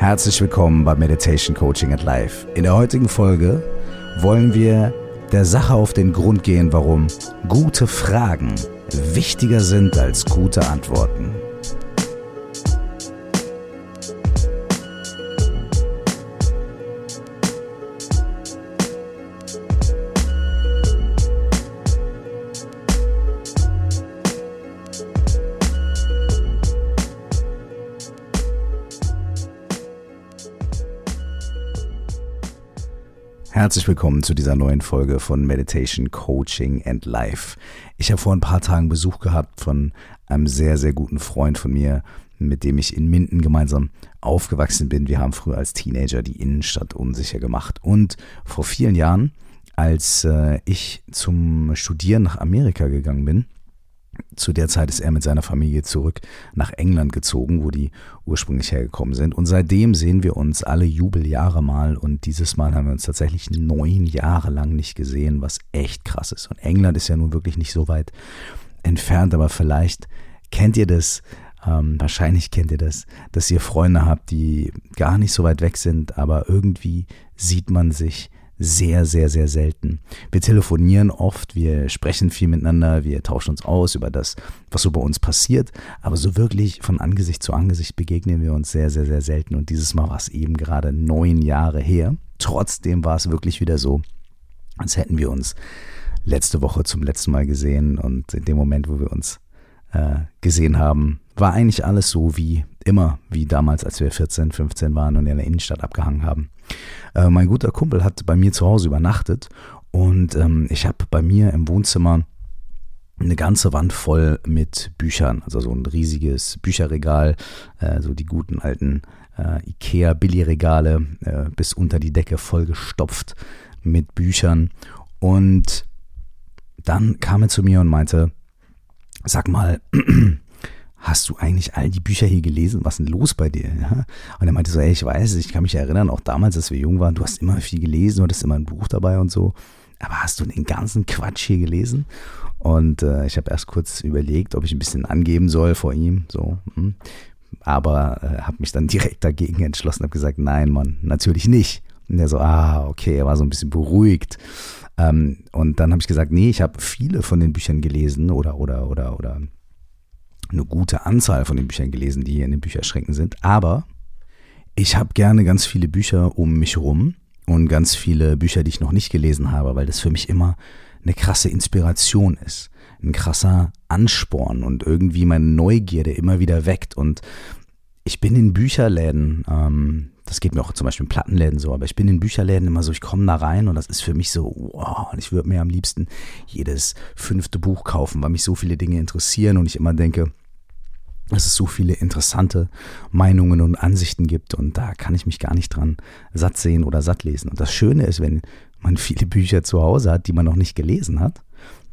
Herzlich willkommen bei Meditation Coaching at Life. In der heutigen Folge wollen wir der Sache auf den Grund gehen, warum gute Fragen wichtiger sind als gute Antworten. Herzlich willkommen zu dieser neuen Folge von Meditation Coaching and Life. Ich habe vor ein paar Tagen Besuch gehabt von einem sehr, sehr guten Freund von mir, mit dem ich in Minden gemeinsam aufgewachsen bin. Wir haben früher als Teenager die Innenstadt unsicher gemacht. Und vor vielen Jahren, als äh, ich zum Studieren nach Amerika gegangen bin, zu der Zeit ist er mit seiner Familie zurück nach England gezogen, wo die ursprünglich hergekommen sind. Und seitdem sehen wir uns alle Jubeljahre mal. Und dieses Mal haben wir uns tatsächlich neun Jahre lang nicht gesehen, was echt krass ist. Und England ist ja nun wirklich nicht so weit entfernt, aber vielleicht kennt ihr das. Ähm, wahrscheinlich kennt ihr das, dass ihr Freunde habt, die gar nicht so weit weg sind, aber irgendwie sieht man sich sehr, sehr, sehr selten. Wir telefonieren oft, wir sprechen viel miteinander, wir tauschen uns aus über das, was so bei uns passiert, aber so wirklich von Angesicht zu Angesicht begegnen wir uns sehr, sehr, sehr selten. Und dieses Mal war es eben gerade neun Jahre her. Trotzdem war es wirklich wieder so, als hätten wir uns letzte Woche zum letzten Mal gesehen und in dem Moment, wo wir uns äh, gesehen haben, war eigentlich alles so wie immer, wie damals, als wir 14, 15 waren und in der Innenstadt abgehangen haben. Äh, mein guter Kumpel hat bei mir zu Hause übernachtet und ähm, ich habe bei mir im Wohnzimmer eine ganze Wand voll mit Büchern, also so ein riesiges Bücherregal, äh, so die guten alten äh, Ikea Billigregale äh, bis unter die Decke vollgestopft mit Büchern. Und dann kam er zu mir und meinte, sag mal, hast du eigentlich all die Bücher hier gelesen? Was ist denn los bei dir? Ja? Und er meinte so, ey, ich weiß, ich kann mich erinnern, auch damals, als wir jung waren, du hast immer viel gelesen, du hattest immer ein Buch dabei und so. Aber hast du den ganzen Quatsch hier gelesen? Und äh, ich habe erst kurz überlegt, ob ich ein bisschen angeben soll vor ihm, so. Hm. Aber äh, habe mich dann direkt dagegen entschlossen, habe gesagt, nein, Mann, natürlich nicht. Und er so, ah, okay, er war so ein bisschen beruhigt. Ähm, und dann habe ich gesagt, nee, ich habe viele von den Büchern gelesen oder oder oder oder eine gute Anzahl von den Büchern gelesen, die hier in den Bücherschränken sind. Aber ich habe gerne ganz viele Bücher um mich rum und ganz viele Bücher, die ich noch nicht gelesen habe, weil das für mich immer eine krasse Inspiration ist, ein krasser Ansporn und irgendwie meine Neugierde immer wieder weckt. Und ich bin in Bücherläden, ähm, das geht mir auch zum Beispiel in Plattenläden so, aber ich bin in Bücherläden immer so, ich komme da rein und das ist für mich so, wow, und ich würde mir am liebsten jedes fünfte Buch kaufen, weil mich so viele Dinge interessieren und ich immer denke, dass es so viele interessante Meinungen und Ansichten gibt und da kann ich mich gar nicht dran satt sehen oder satt lesen. Und das Schöne ist, wenn man viele Bücher zu Hause hat, die man noch nicht gelesen hat,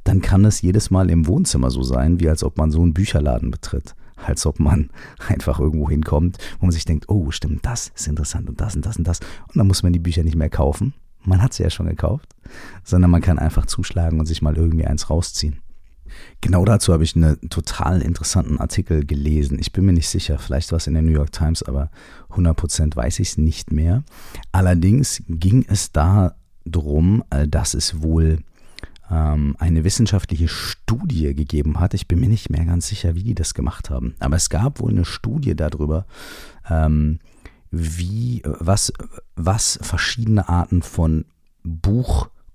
dann kann es jedes Mal im Wohnzimmer so sein, wie als ob man so einen Bücherladen betritt. Als ob man einfach irgendwo hinkommt, wo man sich denkt, oh, stimmt, das ist interessant und das und das und das. Und dann muss man die Bücher nicht mehr kaufen. Man hat sie ja schon gekauft, sondern man kann einfach zuschlagen und sich mal irgendwie eins rausziehen. Genau dazu habe ich einen total interessanten Artikel gelesen. Ich bin mir nicht sicher, vielleicht war es in der New York Times, aber 100% weiß ich es nicht mehr. Allerdings ging es da darum, äh, dass es wohl ähm, eine wissenschaftliche Studie gegeben hat. Ich bin mir nicht mehr ganz sicher, wie die das gemacht haben. Aber es gab wohl eine Studie darüber, ähm, wie, was, was verschiedene Arten von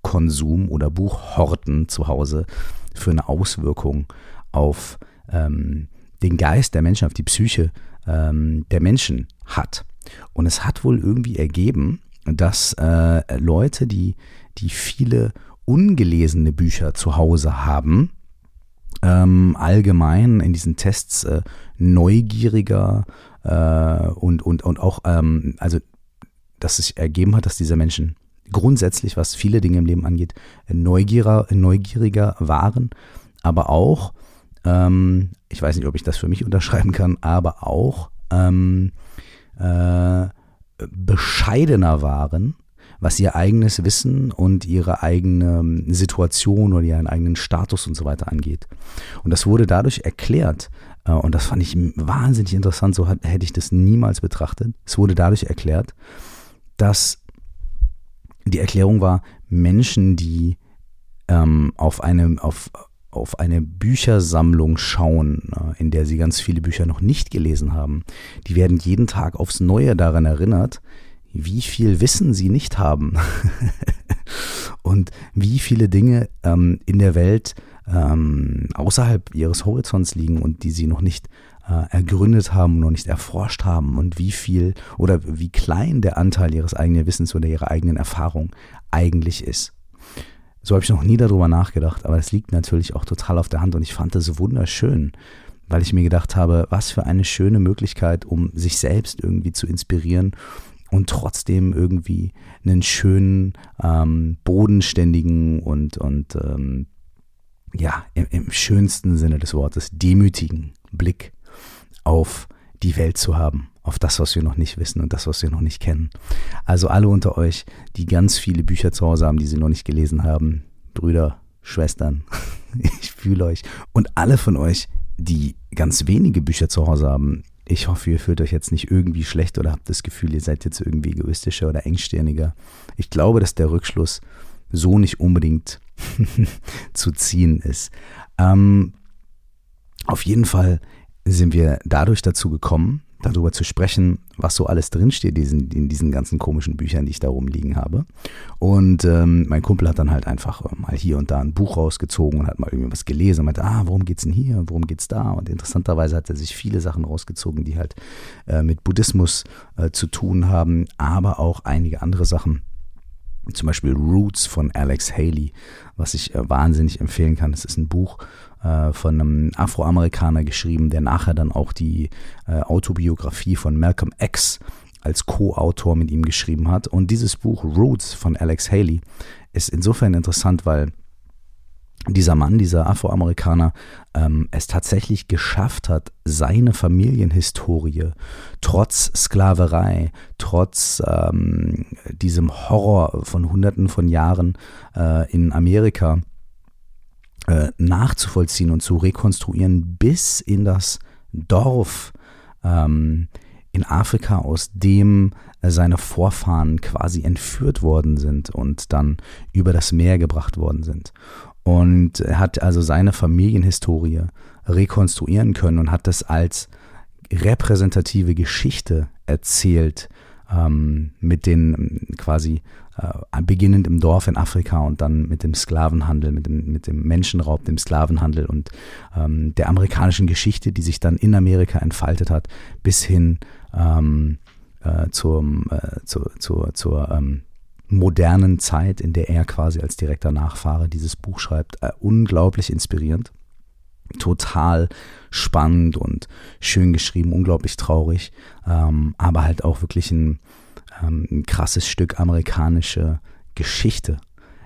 Buchkonsum oder Buchhorten zu Hause für eine Auswirkung auf ähm, den Geist der Menschen, auf die Psyche ähm, der Menschen hat. Und es hat wohl irgendwie ergeben, dass äh, Leute, die, die viele ungelesene Bücher zu Hause haben, ähm, allgemein in diesen Tests äh, neugieriger äh, und, und, und auch, ähm, also dass sich ergeben hat, dass diese Menschen grundsätzlich, was viele Dinge im Leben angeht, neugieriger, neugieriger waren, aber auch, ähm, ich weiß nicht, ob ich das für mich unterschreiben kann, aber auch ähm, äh, bescheidener waren, was ihr eigenes Wissen und ihre eigene Situation oder ihren eigenen Status und so weiter angeht. Und das wurde dadurch erklärt, Äh, und das fand ich wahnsinnig interessant, so hätte ich das niemals betrachtet. Es wurde dadurch erklärt, dass die Erklärung war, Menschen, die ähm, auf, eine, auf, auf eine Büchersammlung schauen, äh, in der sie ganz viele Bücher noch nicht gelesen haben, die werden jeden Tag aufs Neue daran erinnert, wie viel Wissen sie nicht haben. Und wie viele Dinge ähm, in der Welt ähm, außerhalb ihres Horizonts liegen und die sie noch nicht äh, ergründet haben, noch nicht erforscht haben und wie viel oder wie klein der Anteil ihres eigenen Wissens oder ihrer eigenen Erfahrung eigentlich ist. So habe ich noch nie darüber nachgedacht, aber es liegt natürlich auch total auf der Hand und ich fand das wunderschön, weil ich mir gedacht habe, was für eine schöne Möglichkeit, um sich selbst irgendwie zu inspirieren und trotzdem irgendwie einen schönen, ähm, bodenständigen und, und ähm, ja, im, im schönsten Sinne des Wortes, demütigen Blick auf die Welt zu haben, auf das, was wir noch nicht wissen und das, was wir noch nicht kennen. Also alle unter euch, die ganz viele Bücher zu Hause haben, die sie noch nicht gelesen haben, Brüder, Schwestern, ich fühle euch. Und alle von euch, die ganz wenige Bücher zu Hause haben, ich hoffe, ihr fühlt euch jetzt nicht irgendwie schlecht oder habt das Gefühl, ihr seid jetzt irgendwie egoistischer oder engstirniger. Ich glaube, dass der Rückschluss so nicht unbedingt zu ziehen ist. Ähm, auf jeden Fall sind wir dadurch dazu gekommen, darüber zu sprechen, was so alles drinsteht in, in diesen ganzen komischen Büchern, die ich da rumliegen habe. Und ähm, mein Kumpel hat dann halt einfach äh, mal hier und da ein Buch rausgezogen und hat mal irgendwie was gelesen und meinte, ah, worum geht's denn hier, worum geht's da? Und interessanterweise hat er sich viele Sachen rausgezogen, die halt äh, mit Buddhismus äh, zu tun haben, aber auch einige andere Sachen zum Beispiel Roots von Alex Haley, was ich äh, wahnsinnig empfehlen kann. Das ist ein Buch von einem Afroamerikaner geschrieben, der nachher dann auch die äh, Autobiografie von Malcolm X als Co-Autor mit ihm geschrieben hat. Und dieses Buch Roots von Alex Haley ist insofern interessant, weil dieser Mann, dieser Afroamerikaner, ähm, es tatsächlich geschafft hat, seine Familienhistorie trotz Sklaverei, trotz ähm, diesem Horror von Hunderten von Jahren äh, in Amerika äh, nachzuvollziehen und zu rekonstruieren bis in das Dorf ähm, in Afrika, aus dem seine Vorfahren quasi entführt worden sind und dann über das Meer gebracht worden sind. Und er hat also seine Familienhistorie rekonstruieren können und hat das als repräsentative Geschichte erzählt ähm, mit den quasi äh, beginnend im Dorf in Afrika und dann mit dem Sklavenhandel, mit dem, mit dem Menschenraub, dem Sklavenhandel und ähm, der amerikanischen Geschichte, die sich dann in Amerika entfaltet hat, bis hin ähm, äh, zum, äh, zu, zu, zur ähm, modernen Zeit, in der er quasi als direkter Nachfahre dieses Buch schreibt, äh, unglaublich inspirierend. Total spannend und schön geschrieben, unglaublich traurig, ähm, aber halt auch wirklich ein, ähm, ein krasses Stück amerikanische Geschichte.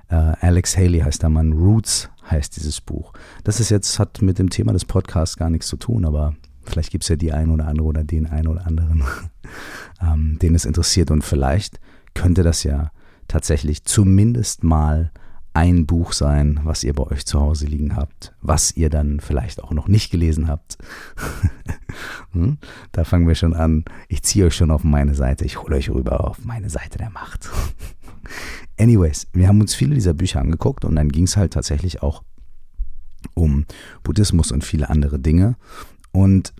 Äh, Alex Haley heißt der Mann, Roots heißt dieses Buch. Das ist jetzt, hat mit dem Thema des Podcasts gar nichts zu tun, aber vielleicht gibt es ja die ein oder andere oder den einen oder anderen, ähm, den es interessiert und vielleicht könnte das ja tatsächlich zumindest mal ein Buch sein, was ihr bei euch zu Hause liegen habt, was ihr dann vielleicht auch noch nicht gelesen habt. hm? Da fangen wir schon an. Ich ziehe euch schon auf meine Seite. Ich hole euch rüber auf meine Seite der Macht. Anyways, wir haben uns viele dieser Bücher angeguckt und dann ging es halt tatsächlich auch um Buddhismus und viele andere Dinge. Und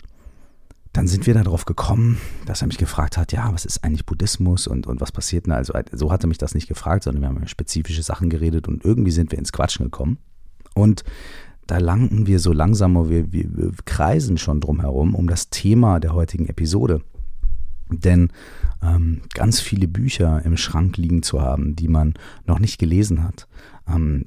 dann sind wir darauf gekommen, dass er mich gefragt hat, ja, was ist eigentlich Buddhismus und, und was passiert denn? Also so hat er mich das nicht gefragt, sondern wir haben über spezifische Sachen geredet und irgendwie sind wir ins Quatschen gekommen. Und da landen wir so langsam, wir, wir, wir kreisen schon drum herum um das Thema der heutigen Episode. Denn ähm, ganz viele Bücher im Schrank liegen zu haben, die man noch nicht gelesen hat,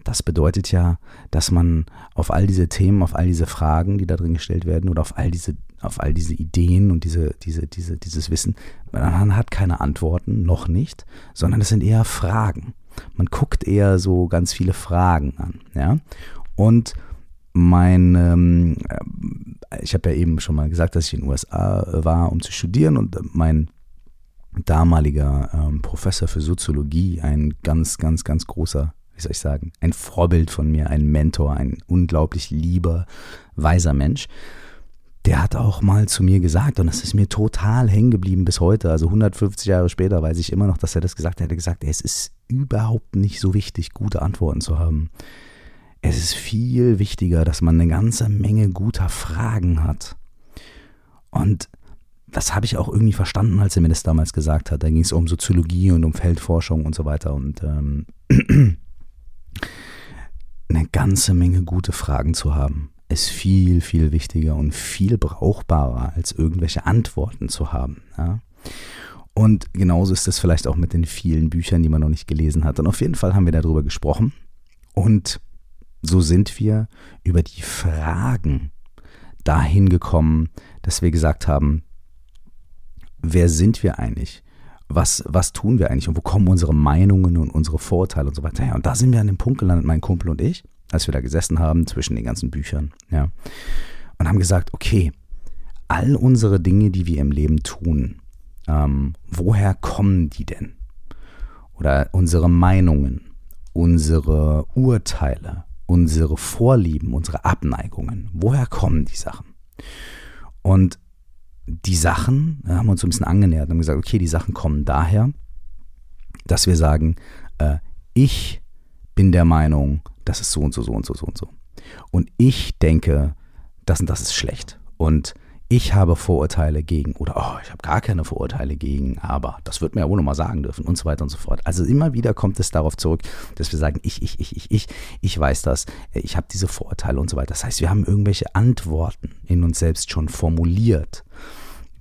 das bedeutet ja, dass man auf all diese Themen, auf all diese Fragen, die da drin gestellt werden, oder auf all diese, auf all diese Ideen und diese, diese, diese, dieses Wissen, man hat keine Antworten, noch nicht, sondern es sind eher Fragen. Man guckt eher so ganz viele Fragen an, ja. Und mein, ähm, ich habe ja eben schon mal gesagt, dass ich in den USA war, um zu studieren und mein damaliger ähm, Professor für Soziologie, ein ganz, ganz, ganz großer wie soll ich sagen, ein Vorbild von mir, ein Mentor, ein unglaublich lieber, weiser Mensch. der hat auch mal zu mir gesagt, und das ist mir total hängen geblieben bis heute, also 150 Jahre später weiß ich immer noch, dass er das gesagt hat. Er hat gesagt, es ist überhaupt nicht so wichtig, gute Antworten zu haben. Es ist viel wichtiger, dass man eine ganze Menge guter Fragen hat. Und das habe ich auch irgendwie verstanden, als er mir das damals gesagt hat. Da ging es um Soziologie und um Feldforschung und so weiter. Und ähm, eine ganze Menge gute Fragen zu haben, ist viel, viel wichtiger und viel brauchbarer, als irgendwelche Antworten zu haben. Ja? Und genauso ist es vielleicht auch mit den vielen Büchern, die man noch nicht gelesen hat. Und auf jeden Fall haben wir darüber gesprochen. Und so sind wir über die Fragen dahin gekommen, dass wir gesagt haben, wer sind wir eigentlich? Was, was tun wir eigentlich und wo kommen unsere Meinungen und unsere Vorurteile und so weiter her? Und da sind wir an dem Punkt gelandet, mein Kumpel und ich, als wir da gesessen haben zwischen den ganzen Büchern, ja, und haben gesagt, okay, all unsere Dinge, die wir im Leben tun, ähm, woher kommen die denn? Oder unsere Meinungen, unsere Urteile, unsere Vorlieben, unsere Abneigungen, woher kommen die Sachen? Und die Sachen, haben wir uns so ein bisschen angenähert und haben gesagt, okay, die Sachen kommen daher, dass wir sagen, äh, ich bin der Meinung, das ist so und so, so und so, so und so. Und ich denke, das und das ist schlecht. Und ich habe Vorurteile gegen oder oh, ich habe gar keine Vorurteile gegen, aber das wird mir ja wohl nochmal sagen dürfen und so weiter und so fort. Also immer wieder kommt es darauf zurück, dass wir sagen, ich, ich, ich, ich, ich, ich weiß das, ich habe diese Vorurteile und so weiter. Das heißt, wir haben irgendwelche Antworten in uns selbst schon formuliert.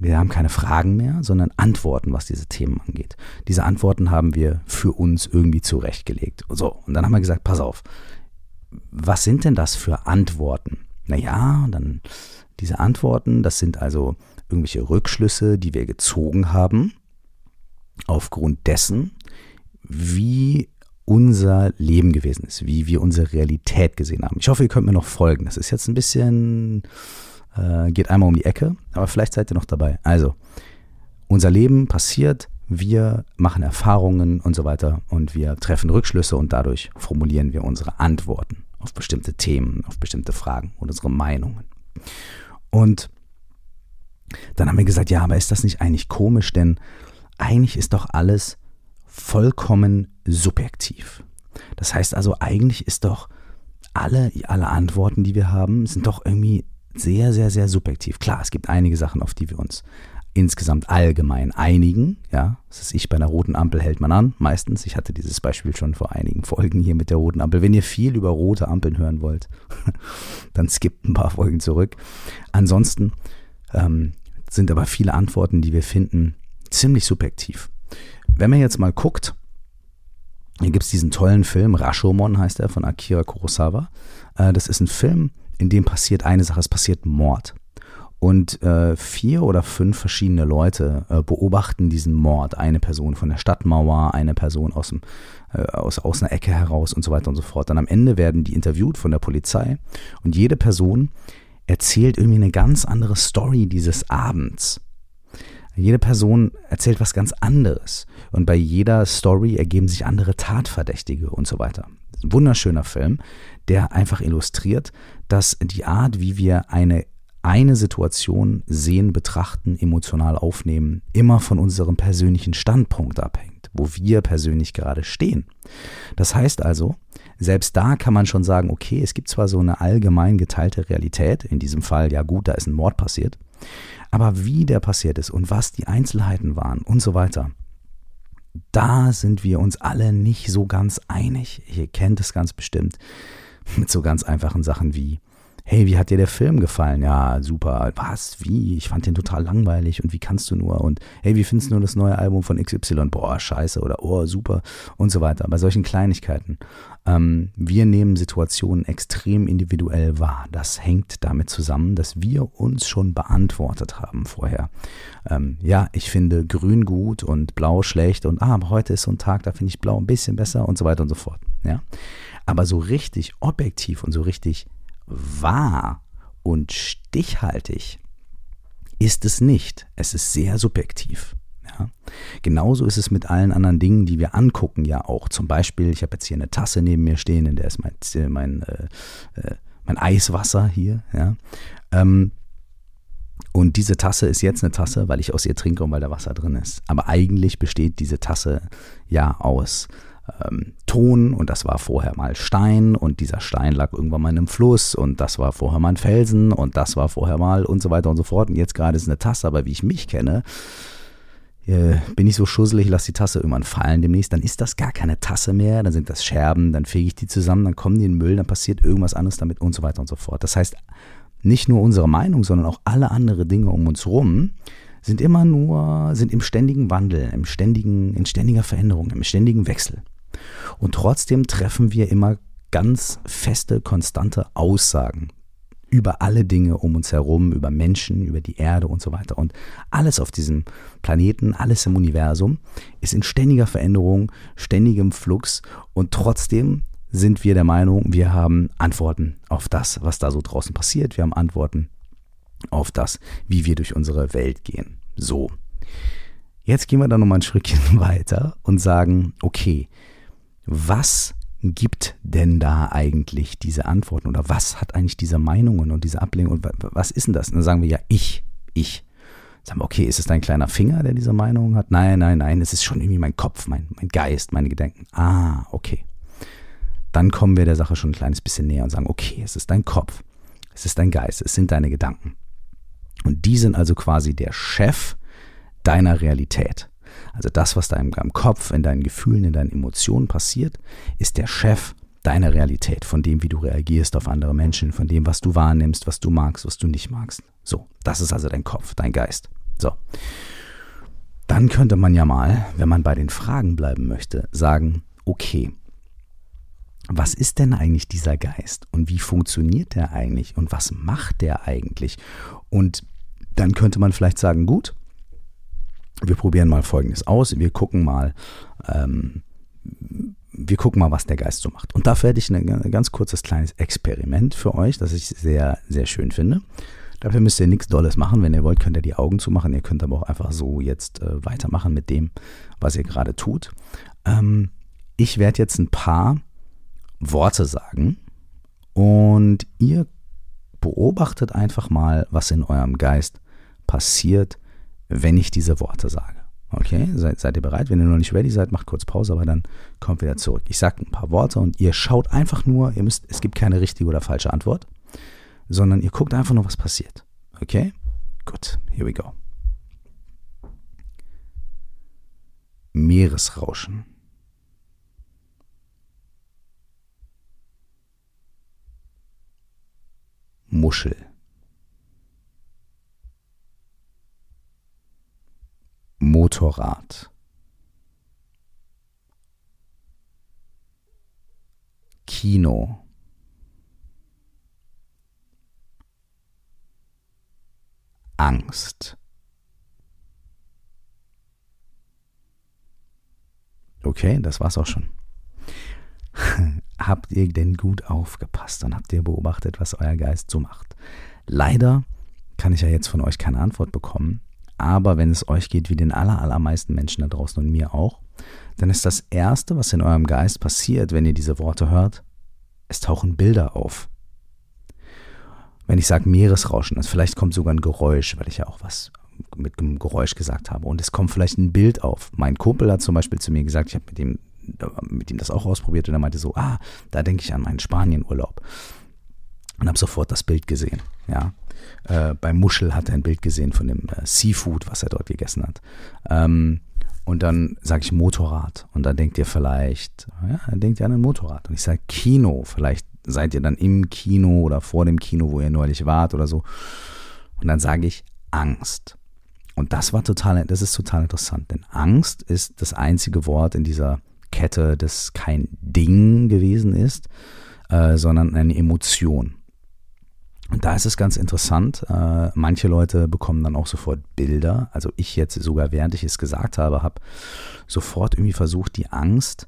Wir haben keine Fragen mehr, sondern Antworten, was diese Themen angeht. Diese Antworten haben wir für uns irgendwie zurechtgelegt. So, und dann haben wir gesagt, pass auf, was sind denn das für Antworten? Naja, dann diese Antworten, das sind also irgendwelche Rückschlüsse, die wir gezogen haben, aufgrund dessen, wie unser Leben gewesen ist, wie wir unsere Realität gesehen haben. Ich hoffe, ihr könnt mir noch folgen. Das ist jetzt ein bisschen, äh, geht einmal um die Ecke, aber vielleicht seid ihr noch dabei. Also, unser Leben passiert, wir machen Erfahrungen und so weiter und wir treffen Rückschlüsse und dadurch formulieren wir unsere Antworten auf bestimmte Themen, auf bestimmte Fragen und unsere Meinungen. Und dann haben wir gesagt, ja, aber ist das nicht eigentlich komisch, denn eigentlich ist doch alles vollkommen subjektiv. Das heißt also, eigentlich ist doch alle, alle Antworten, die wir haben, sind doch irgendwie sehr, sehr, sehr subjektiv. Klar, es gibt einige Sachen, auf die wir uns insgesamt allgemein einigen. Ja, das ist ich bei einer roten Ampel hält man an, meistens. Ich hatte dieses Beispiel schon vor einigen Folgen hier mit der roten Ampel. Wenn ihr viel über rote Ampeln hören wollt, dann skippt ein paar Folgen zurück. Ansonsten ähm, sind aber viele Antworten, die wir finden, ziemlich subjektiv. Wenn man jetzt mal guckt, hier gibt es diesen tollen Film, Rashomon heißt er, von Akira Kurosawa. Äh, das ist ein Film, in dem passiert eine Sache, es passiert Mord. Und äh, vier oder fünf verschiedene Leute äh, beobachten diesen Mord. Eine Person von der Stadtmauer, eine Person aus, dem, äh, aus, aus einer Ecke heraus und so weiter und so fort. Dann am Ende werden die interviewt von der Polizei und jede Person erzählt irgendwie eine ganz andere Story dieses Abends. Jede Person erzählt was ganz anderes und bei jeder Story ergeben sich andere Tatverdächtige und so weiter. Ein wunderschöner Film, der einfach illustriert, dass die Art, wie wir eine eine Situation sehen, betrachten, emotional aufnehmen, immer von unserem persönlichen Standpunkt abhängt, wo wir persönlich gerade stehen. Das heißt also, selbst da kann man schon sagen, okay, es gibt zwar so eine allgemein geteilte Realität, in diesem Fall, ja gut, da ist ein Mord passiert, aber wie der passiert ist und was die Einzelheiten waren und so weiter, da sind wir uns alle nicht so ganz einig. Ihr kennt es ganz bestimmt mit so ganz einfachen Sachen wie, hey, wie hat dir der Film gefallen? Ja, super. Was? Wie? Ich fand den total langweilig und wie kannst du nur? Und hey, wie findest du das neue Album von XY? Boah, scheiße oder oh, super und so weiter. Bei solchen Kleinigkeiten. Ähm, wir nehmen Situationen extrem individuell wahr. Das hängt damit zusammen, dass wir uns schon beantwortet haben vorher. Ähm, ja, ich finde grün gut und blau schlecht und ah, aber heute ist so ein Tag, da finde ich blau ein bisschen besser und so weiter und so fort. Ja. Aber so richtig objektiv und so richtig wahr und stichhaltig ist es nicht. Es ist sehr subjektiv. Ja. Genauso ist es mit allen anderen Dingen, die wir angucken, ja auch. Zum Beispiel, ich habe jetzt hier eine Tasse neben mir stehen, in der ist mein, mein, äh, äh, mein Eiswasser hier. Ja. Ähm, Und diese Tasse ist jetzt eine Tasse, weil ich aus ihr trinke und weil da Wasser drin ist. Aber eigentlich besteht diese Tasse ja aus ähm, Ton und das war vorher mal Stein und dieser Stein lag irgendwann mal in einem Fluss und das war vorher mal ein Felsen und das war vorher mal und so weiter und so fort. Und jetzt gerade ist eine Tasse, aber wie ich mich kenne, äh, bin ich so schusselig, lasse die Tasse irgendwann fallen demnächst, dann ist das gar keine Tasse mehr, dann sind das Scherben, dann fege ich die zusammen, dann kommen die in den Müll, dann passiert irgendwas anderes damit und so weiter und so fort. Das heißt, nicht nur unsere Meinung, sondern auch alle anderen Dinge um uns herum sind immer nur, sind im ständigen Wandel, im ständigen, in ständiger Veränderung, im ständigen Wechsel. Und trotzdem treffen wir immer ganz feste, konstante Aussagen über alle Dinge um uns herum, über Menschen, über die Erde und so weiter. Und alles auf diesem Planeten, alles im Universum ist in ständiger Veränderung, ständigem Flux und trotzdem sind wir der Meinung, wir haben Antworten auf das, was da so draußen passiert. Wir haben Antworten auf das, wie wir durch unsere Welt gehen. So. Jetzt gehen wir dann nochmal ein Schrittchen weiter und sagen, okay, was gibt denn da eigentlich diese Antworten oder was hat eigentlich diese Meinungen und diese Ablehnung und was ist denn das? Und dann sagen wir ja, ich, ich. Sagen wir, okay, ist es dein kleiner Finger, der diese Meinung hat? Nein, nein, nein, es ist schon irgendwie mein Kopf, mein, mein Geist, meine Gedanken. Ah, okay dann kommen wir der Sache schon ein kleines bisschen näher und sagen, okay, es ist dein Kopf, es ist dein Geist, es sind deine Gedanken. Und die sind also quasi der Chef deiner Realität. Also das, was da im Kopf, in deinen Gefühlen, in deinen Emotionen passiert, ist der Chef deiner Realität, von dem, wie du reagierst auf andere Menschen, von dem, was du wahrnimmst, was du magst, was du nicht magst. So, das ist also dein Kopf, dein Geist. So. Dann könnte man ja mal, wenn man bei den Fragen bleiben möchte, sagen, okay, was ist denn eigentlich dieser Geist und wie funktioniert der eigentlich und was macht der eigentlich? Und dann könnte man vielleicht sagen, gut, wir probieren mal Folgendes aus, wir gucken mal, ähm, wir gucken mal, was der Geist so macht. Und dafür hätte ich ein ganz kurzes kleines Experiment für euch, das ich sehr, sehr schön finde. Dafür müsst ihr nichts Dolles machen. Wenn ihr wollt, könnt ihr die Augen zumachen. Ihr könnt aber auch einfach so jetzt äh, weitermachen mit dem, was ihr gerade tut. Ähm, ich werde jetzt ein paar Worte sagen und ihr beobachtet einfach mal, was in eurem Geist passiert, wenn ich diese Worte sage. Okay, seid, seid ihr bereit? Wenn ihr noch nicht ready seid, macht kurz Pause, aber dann kommt wieder zurück. Ich sage ein paar Worte und ihr schaut einfach nur, ihr müsst, es gibt keine richtige oder falsche Antwort, sondern ihr guckt einfach nur, was passiert. Okay? Gut, here we go. Meeresrauschen. Muschel. Motorrad. Kino. Angst. Okay, das war's auch schon. habt ihr denn gut aufgepasst und habt ihr beobachtet, was euer Geist so macht? Leider kann ich ja jetzt von euch keine Antwort bekommen, aber wenn es euch geht wie den aller, allermeisten Menschen da draußen und mir auch, dann ist das Erste, was in eurem Geist passiert, wenn ihr diese Worte hört, es tauchen Bilder auf. Wenn ich sage Meeresrauschen, also vielleicht kommt sogar ein Geräusch, weil ich ja auch was mit einem Geräusch gesagt habe. Und es kommt vielleicht ein Bild auf. Mein Kumpel hat zum Beispiel zu mir gesagt, ich habe mit ihm mit ihm das auch ausprobiert und er meinte so, ah, da denke ich an meinen Spanienurlaub. Und habe sofort das Bild gesehen. Ja. Äh, bei Muschel hat er ein Bild gesehen von dem äh, Seafood, was er dort gegessen hat. Ähm, und dann sage ich Motorrad. Und dann denkt ihr vielleicht, ja, dann denkt ihr an ein Motorrad. Und ich sage Kino. Vielleicht seid ihr dann im Kino oder vor dem Kino, wo ihr neulich wart oder so. Und dann sage ich Angst. Und das war total, das ist total interessant, denn Angst ist das einzige Wort in dieser Kette, das kein Ding gewesen ist, äh, sondern eine Emotion. Und da ist es ganz interessant, äh, manche Leute bekommen dann auch sofort Bilder. Also ich jetzt sogar, während ich es gesagt habe, habe sofort irgendwie versucht, die Angst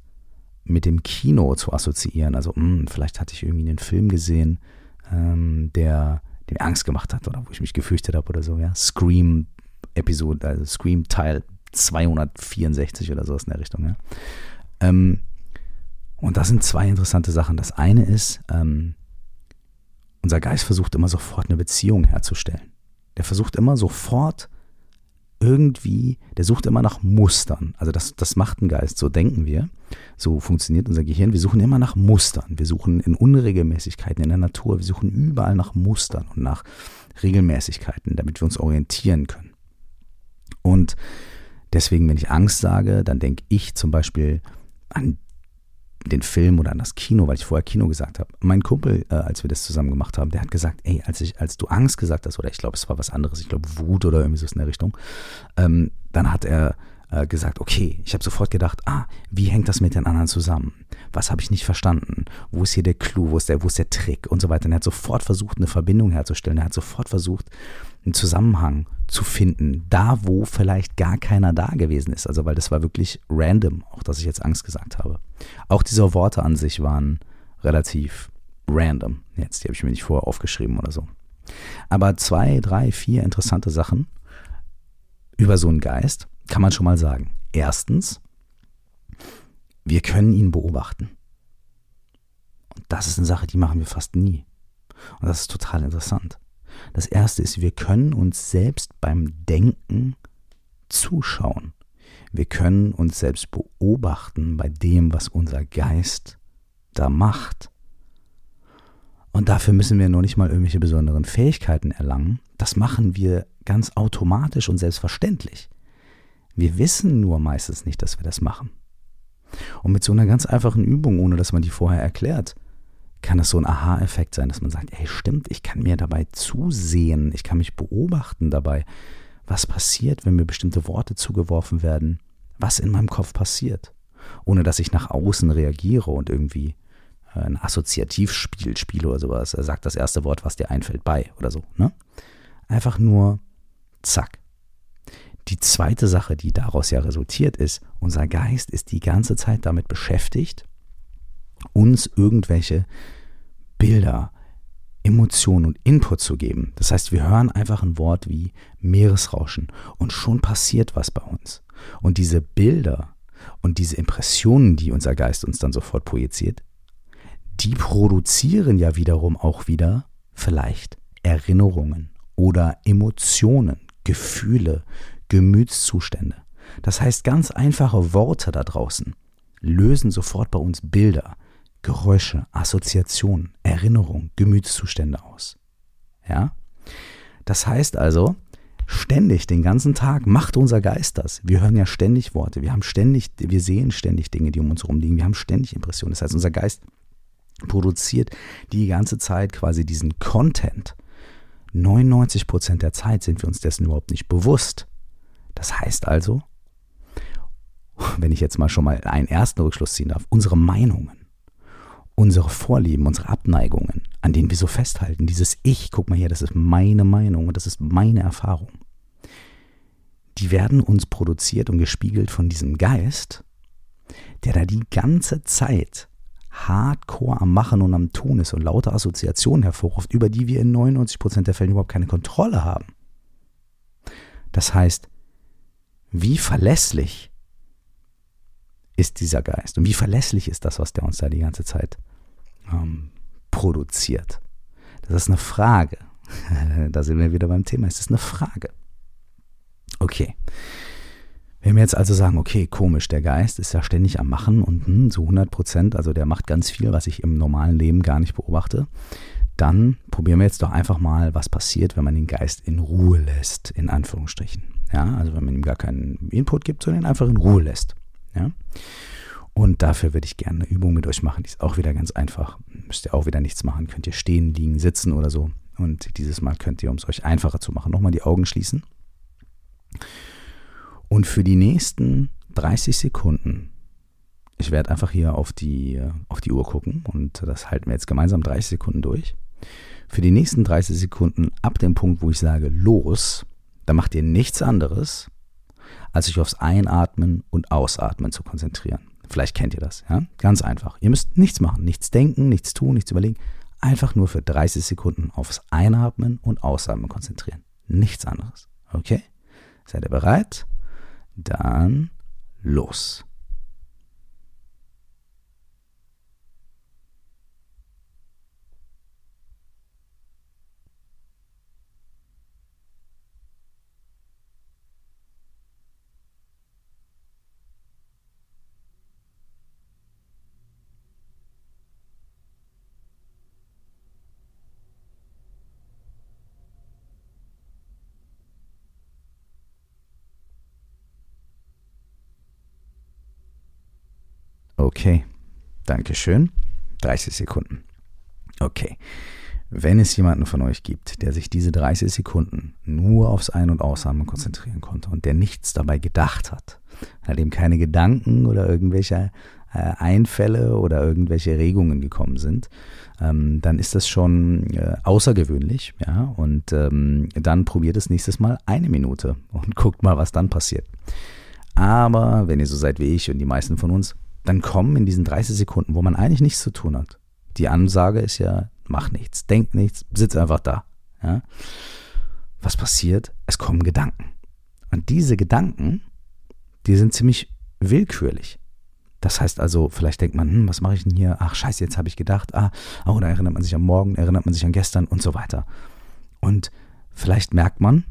mit dem Kino zu assoziieren. Also mh, hm, vielleicht hatte ich irgendwie einen Film gesehen, ähm, der, der mir Angst gemacht hat oder wo ich mich gefürchtet habe oder so. Ja, Scream Episode, also Scream Teil 264 oder sowas in der Richtung. Ja. Ähm, und das sind zwei interessante Sachen. Das eine ist, ähm, unser Geist versucht immer sofort eine Beziehung herzustellen. der versucht immer sofort irgendwie, der sucht immer nach Mustern. Also das, das macht ein Geist, so denken wir. So funktioniert unser Gehirn. Wir suchen immer nach Mustern. Wir suchen in Unregelmäßigkeiten in der Natur. Wir suchen überall nach Mustern und nach Regelmäßigkeiten, damit wir uns orientieren können. Und deswegen, wenn ich Angst sage, dann denke ich zum Beispiel an den Film oder an das Kino, weil ich vorher Kino gesagt habe. Mein Kumpel, äh, als wir das zusammen gemacht haben, der hat gesagt, ey, als ich, als du Angst gesagt hast, oder ich glaube, es war was anderes, ich glaube Wut oder irgendwie so in der Richtung, ähm, dann hat er äh, gesagt, okay, ich habe sofort gedacht, ah, wie hängt das mit den anderen zusammen? Was habe ich nicht verstanden? Wo ist hier der Clou? Wo ist der, wo ist der Trick? Und so weiter. Und er hat sofort versucht, eine Verbindung herzustellen. Er hat sofort versucht, einen Zusammenhang zu finden, da wo vielleicht gar keiner da gewesen ist. Also weil das war wirklich random, auch dass ich jetzt Angst gesagt habe. Auch diese Worte an sich waren relativ random. Jetzt, die habe ich mir nicht vorher aufgeschrieben oder so. Aber zwei, drei, vier interessante Sachen über so einen Geist kann man schon mal sagen. Erstens, wir können ihn beobachten. Und das ist eine Sache, die machen wir fast nie. Und das ist total interessant. Das erste ist, wir können uns selbst beim Denken zuschauen. Wir können uns selbst beobachten bei dem, was unser Geist da macht. Und dafür müssen wir noch nicht mal irgendwelche besonderen Fähigkeiten erlangen. Das machen wir ganz automatisch und selbstverständlich. Wir wissen nur meistens nicht, dass wir das machen. Und mit so einer ganz einfachen Übung, ohne dass man die vorher erklärt, kann es so ein Aha-Effekt sein, dass man sagt, ey, stimmt, ich kann mir dabei zusehen, ich kann mich beobachten dabei, was passiert, wenn mir bestimmte Worte zugeworfen werden, was in meinem Kopf passiert, ohne dass ich nach außen reagiere und irgendwie äh, ein Assoziativspiel spiele oder sowas. Er sagt das erste Wort, was dir einfällt, bei oder so. Ne? Einfach nur zack. Die zweite Sache, die daraus ja resultiert, ist, unser Geist ist die ganze Zeit damit beschäftigt, uns irgendwelche Bilder, Emotionen und Input zu geben. Das heißt, wir hören einfach ein Wort wie Meeresrauschen und schon passiert was bei uns. Und diese Bilder und diese Impressionen, die unser Geist uns dann sofort projiziert, die produzieren ja wiederum auch wieder vielleicht Erinnerungen oder Emotionen, Gefühle, Gemütszustände. Das heißt, ganz einfache Worte da draußen lösen sofort bei uns Bilder, Geräusche, Assoziationen, Erinnerungen, Gemütszustände aus. Ja? Das heißt also, ständig, den ganzen Tag macht unser Geist das. Wir hören ja ständig Worte, wir haben ständig, wir sehen ständig Dinge, die um uns herum liegen, wir haben ständig Impressionen. Das heißt, unser Geist produziert die ganze Zeit quasi diesen Content. 99 Prozent der Zeit sind wir uns dessen überhaupt nicht bewusst. Das heißt also, wenn ich jetzt mal schon mal einen ersten Rückschluss ziehen darf, unsere Meinungen unsere Vorlieben, unsere Abneigungen, an denen wir so festhalten, dieses Ich, guck mal hier, das ist meine Meinung und das ist meine Erfahrung, die werden uns produziert und gespiegelt von diesem Geist, der da die ganze Zeit hardcore am Machen und am Tun ist und lauter Assoziationen hervorruft, über die wir in 99% der Fälle überhaupt keine Kontrolle haben. Das heißt, wie verlässlich ist dieser Geist und wie verlässlich ist das, was der uns da die ganze Zeit ähm, produziert? Das ist eine Frage. da sind wir wieder beim Thema. Es ist eine Frage. Okay. Wenn wir jetzt also sagen, okay, komisch, der Geist ist ja ständig am Machen und hm, zu 100 Prozent, also der macht ganz viel, was ich im normalen Leben gar nicht beobachte, dann probieren wir jetzt doch einfach mal, was passiert, wenn man den Geist in Ruhe lässt, in Anführungsstrichen. Ja, also wenn man ihm gar keinen Input gibt, sondern ihn einfach in Ruhe lässt. Ja? Und dafür würde ich gerne eine Übung mit euch machen. Die ist auch wieder ganz einfach. Müsst ihr auch wieder nichts machen. Könnt ihr stehen, liegen, sitzen oder so. Und dieses Mal könnt ihr, um es euch einfacher zu machen, nochmal die Augen schließen. Und für die nächsten 30 Sekunden, ich werde einfach hier auf die, auf die Uhr gucken und das halten wir jetzt gemeinsam 30 Sekunden durch. Für die nächsten 30 Sekunden ab dem Punkt, wo ich sage los, da macht ihr nichts anderes, als sich aufs Einatmen und Ausatmen zu konzentrieren. Vielleicht kennt ihr das, ja? Ganz einfach. Ihr müsst nichts machen, nichts denken, nichts tun, nichts überlegen. Einfach nur für 30 Sekunden aufs Einatmen und Ausatmen konzentrieren. Nichts anderes. Okay? Seid ihr bereit? Dann los. Okay, Dankeschön. 30 Sekunden. Okay. Wenn es jemanden von euch gibt, der sich diese 30 Sekunden nur aufs Ein- und Ausatmen konzentrieren konnte und der nichts dabei gedacht hat, hat ihm keine Gedanken oder irgendwelche äh, Einfälle oder irgendwelche Regungen gekommen sind, ähm, dann ist das schon äh, außergewöhnlich. Ja? Und ähm, dann probiert es nächstes Mal eine Minute und guckt mal, was dann passiert. Aber wenn ihr so seid wie ich und die meisten von uns, dann kommen in diesen 30 Sekunden, wo man eigentlich nichts zu tun hat. Die Ansage ist ja, mach nichts, denk nichts, sitz einfach da. Ja? Was passiert? Es kommen Gedanken. Und diese Gedanken, die sind ziemlich willkürlich. Das heißt also, vielleicht denkt man, hm, was mache ich denn hier? Ach scheiße, jetzt habe ich gedacht, ah, oh, da erinnert man sich an morgen, erinnert man sich an gestern und so weiter. Und vielleicht merkt man,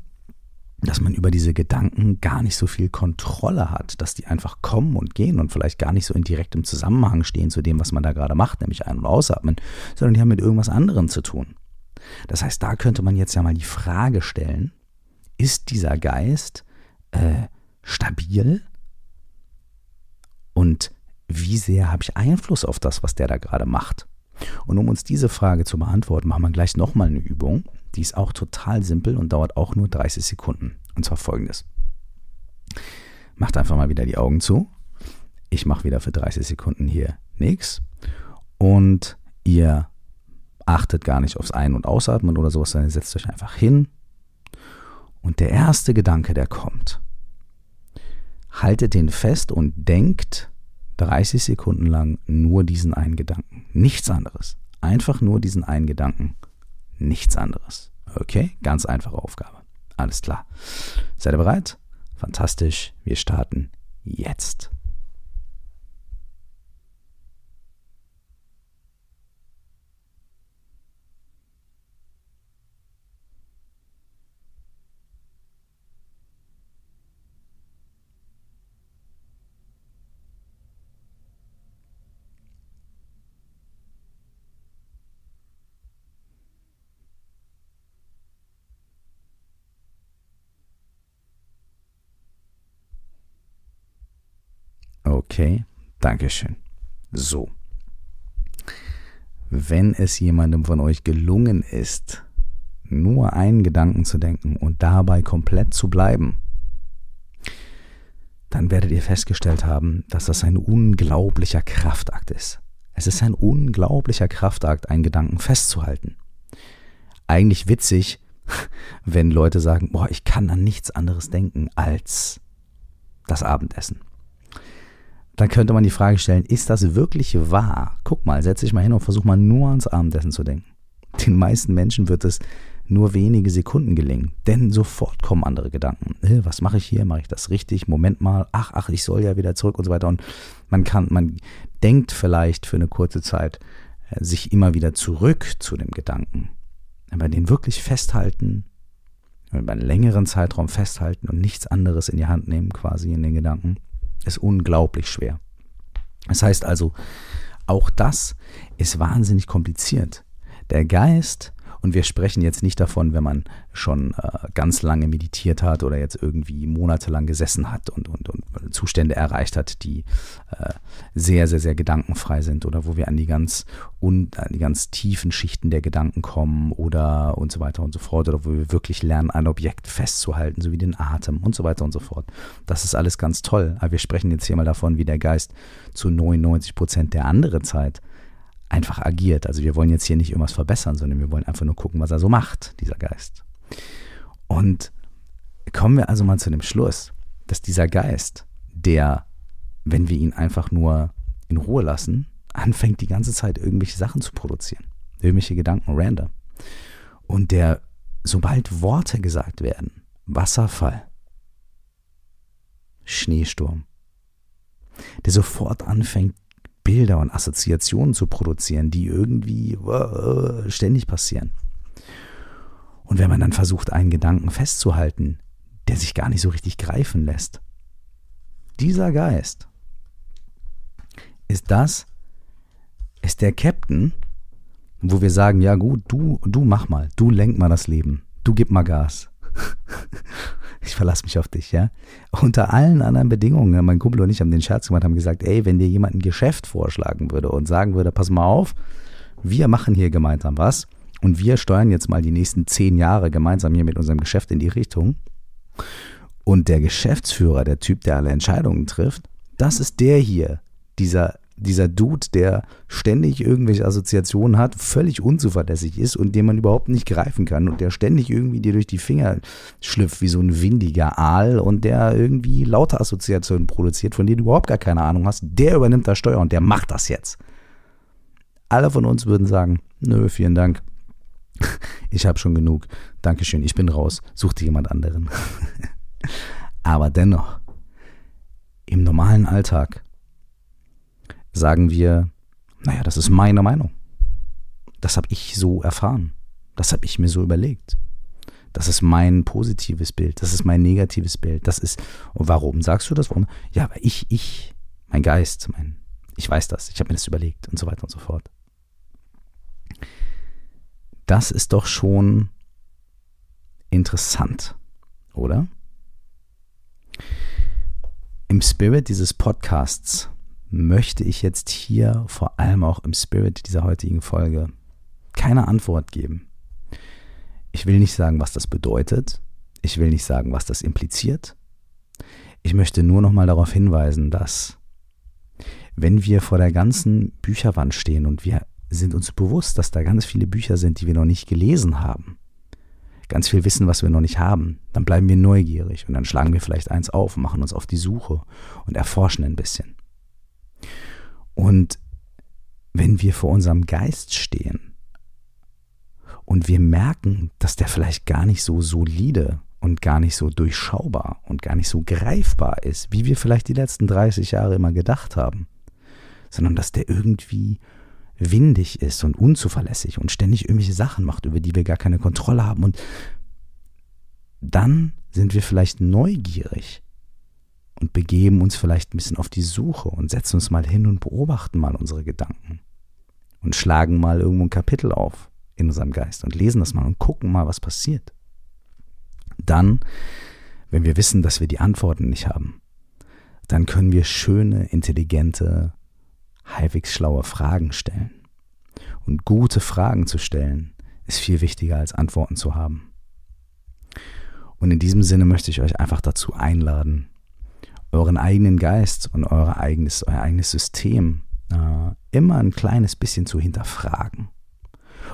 dass man über diese Gedanken gar nicht so viel Kontrolle hat, dass die einfach kommen und gehen und vielleicht gar nicht so in direktem Zusammenhang stehen zu dem, was man da gerade macht, nämlich ein- und ausatmen, sondern die haben mit irgendwas anderem zu tun. Das heißt, da könnte man jetzt ja mal die Frage stellen, ist dieser Geist äh, stabil? Und wie sehr habe ich Einfluss auf das, was der da gerade macht? Und um uns diese Frage zu beantworten, machen wir gleich nochmal eine Übung. Die ist auch total simpel und dauert auch nur 30 Sekunden. Und zwar folgendes. Macht einfach mal wieder die Augen zu. Ich mache wieder für 30 Sekunden hier nichts. Und ihr achtet gar nicht aufs Ein- und Ausatmen oder sowas, sondern ihr setzt euch einfach hin. Und der erste Gedanke, der kommt, haltet den fest und denkt 30 Sekunden lang nur diesen einen Gedanken. Nichts anderes. Einfach nur diesen einen Gedanken. Nichts anderes. Okay? Ganz einfache Aufgabe. Alles klar. Seid ihr bereit? Fantastisch. Wir starten jetzt. Okay, Dankeschön. So. Wenn es jemandem von euch gelungen ist, nur einen Gedanken zu denken und dabei komplett zu bleiben, dann werdet ihr festgestellt haben, dass das ein unglaublicher Kraftakt ist. Es ist ein unglaublicher Kraftakt, einen Gedanken festzuhalten. Eigentlich witzig, wenn Leute sagen, boah, ich kann an nichts anderes denken als das Abendessen dann könnte man die Frage stellen, ist das wirklich wahr? Guck mal, setz dich mal hin und versuch mal nur ans Abendessen zu denken. Den meisten Menschen wird es nur wenige Sekunden gelingen, denn sofort kommen andere Gedanken. Äh, was mache ich hier? Mache ich das richtig? Moment mal. Ach, ach, ich soll ja wieder zurück und so weiter. Und man kann, man denkt vielleicht für eine kurze Zeit äh, sich immer wieder zurück zu dem Gedanken. Aber den wirklich festhalten, über einen längeren Zeitraum festhalten und nichts anderes in die Hand nehmen, quasi in den Gedanken, ist unglaublich schwer. Das heißt also, auch das ist wahnsinnig kompliziert. Der Geist und wir sprechen jetzt nicht davon, wenn man schon äh, ganz lange meditiert hat oder jetzt irgendwie monatelang gesessen hat und, und, und Zustände erreicht hat, die äh, sehr, sehr, sehr gedankenfrei sind oder wo wir an die ganz un, an die ganz tiefen Schichten der Gedanken kommen oder und so weiter und so fort oder wo wir wirklich lernen, ein Objekt festzuhalten, so wie den Atem und so weiter und so fort. Das ist alles ganz toll. Aber wir sprechen jetzt hier mal davon, wie der Geist zu 99 Prozent der anderen Zeit einfach agiert. Also wir wollen jetzt hier nicht irgendwas verbessern, sondern wir wollen einfach nur gucken, was er so macht, dieser Geist. Und kommen wir also mal zu dem Schluss, dass dieser Geist, der, wenn wir ihn einfach nur in Ruhe lassen, anfängt die ganze Zeit irgendwelche Sachen zu produzieren, irgendwelche Gedanken random. Und der, sobald Worte gesagt werden, Wasserfall, Schneesturm, der sofort anfängt, Bilder und Assoziationen zu produzieren, die irgendwie uh, ständig passieren. Und wenn man dann versucht, einen Gedanken festzuhalten, der sich gar nicht so richtig greifen lässt, dieser Geist ist das, ist der Captain, wo wir sagen, ja gut, du, du mach mal, du lenk mal das Leben, du gib mal Gas. ich verlasse mich auf dich, ja. Unter allen anderen Bedingungen, mein Kumpel und ich haben den Scherz gemacht, haben gesagt, ey, wenn dir jemand ein Geschäft vorschlagen würde und sagen würde, pass mal auf, wir machen hier gemeinsam was und wir steuern jetzt mal die nächsten zehn Jahre gemeinsam hier mit unserem Geschäft in die Richtung. Und der Geschäftsführer, der Typ, der alle Entscheidungen trifft, das ist der hier, dieser dieser Dude, der ständig irgendwelche Assoziationen hat, völlig unzuverlässig ist und den man überhaupt nicht greifen kann und der ständig irgendwie dir durch die Finger schlüpft wie so ein windiger Aal und der irgendwie lauter Assoziationen produziert, von denen du überhaupt gar keine Ahnung hast, der übernimmt das Steuer und der macht das jetzt. Alle von uns würden sagen, nö, vielen Dank. Ich habe schon genug. Dankeschön, ich bin raus. Such dir jemand anderen. Aber dennoch, im normalen Alltag sagen wir, naja, das ist meine Meinung. Das habe ich so erfahren. Das habe ich mir so überlegt. Das ist mein positives Bild. Das ist mein negatives Bild. Das ist, und warum sagst du das? Warum? Ja, weil ich, ich, mein Geist, mein, ich weiß das. Ich habe mir das überlegt und so weiter und so fort. Das ist doch schon interessant, oder? Im Spirit dieses Podcasts möchte ich jetzt hier vor allem auch im Spirit dieser heutigen Folge keine Antwort geben. Ich will nicht sagen, was das bedeutet. Ich will nicht sagen, was das impliziert. Ich möchte nur noch mal darauf hinweisen, dass wenn wir vor der ganzen Bücherwand stehen und wir sind uns bewusst, dass da ganz viele Bücher sind, die wir noch nicht gelesen haben, ganz viel Wissen, was wir noch nicht haben, dann bleiben wir neugierig und dann schlagen wir vielleicht eins auf, machen uns auf die Suche und erforschen ein bisschen. Und wenn wir vor unserem Geist stehen und wir merken, dass der vielleicht gar nicht so solide und gar nicht so durchschaubar und gar nicht so greifbar ist, wie wir vielleicht die letzten 30 Jahre immer gedacht haben, sondern dass der irgendwie windig ist und unzuverlässig und ständig irgendwelche Sachen macht, über die wir gar keine Kontrolle haben. Und dann sind wir vielleicht neugierig und begeben uns vielleicht ein bisschen auf die Suche und setzen uns mal hin und beobachten mal unsere Gedanken und schlagen mal irgendwo ein Kapitel auf in unserem Geist und lesen das mal und gucken mal, was passiert. Dann, wenn wir wissen, dass wir die Antworten nicht haben, dann können wir schöne, intelligente, halbwegs schlaue Fragen stellen. Und gute Fragen zu stellen, ist viel wichtiger als Antworten zu haben. Und in diesem Sinne möchte ich euch einfach dazu einladen, euren eigenen Geist und euer eigenes, euer eigenes System äh, immer ein kleines bisschen zu hinterfragen.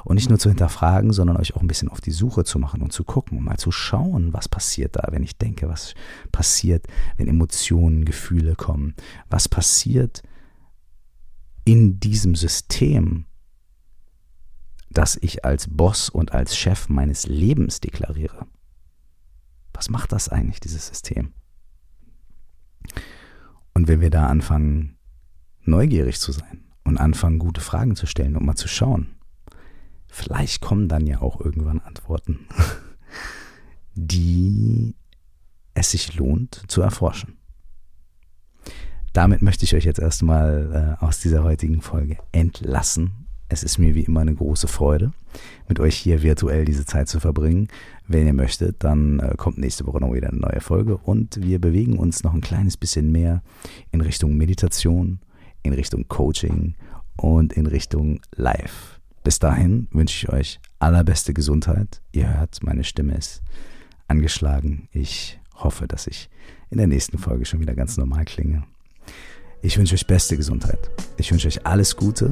Und nicht nur zu hinterfragen, sondern euch auch ein bisschen auf die Suche zu machen und zu gucken und mal zu schauen, was passiert da, wenn ich denke, was passiert, wenn Emotionen, Gefühle kommen, was passiert in diesem System, das ich als Boss und als Chef meines Lebens deklariere. Was macht das eigentlich, dieses System? Und wenn wir da anfangen, neugierig zu sein und anfangen, gute Fragen zu stellen und mal zu schauen, vielleicht kommen dann ja auch irgendwann Antworten, die es sich lohnt zu erforschen. Damit möchte ich euch jetzt erstmal äh, aus dieser heutigen Folge entlassen es ist mir wie immer eine große Freude, mit euch hier virtuell diese Zeit zu verbringen. Wenn ihr möchtet, dann äh, kommt nächste Woche noch wieder eine neue Folge und wir bewegen uns noch ein kleines bisschen mehr in Richtung Meditation, in Richtung Coaching und in Richtung Live. Bis dahin wünsche ich euch allerbeste Gesundheit. Ihr hört, meine Stimme ist angeschlagen. Ich hoffe, dass ich in der nächsten Folge schon wieder ganz normal klinge. Ich wünsche euch beste Gesundheit. Ich wünsche euch alles Gute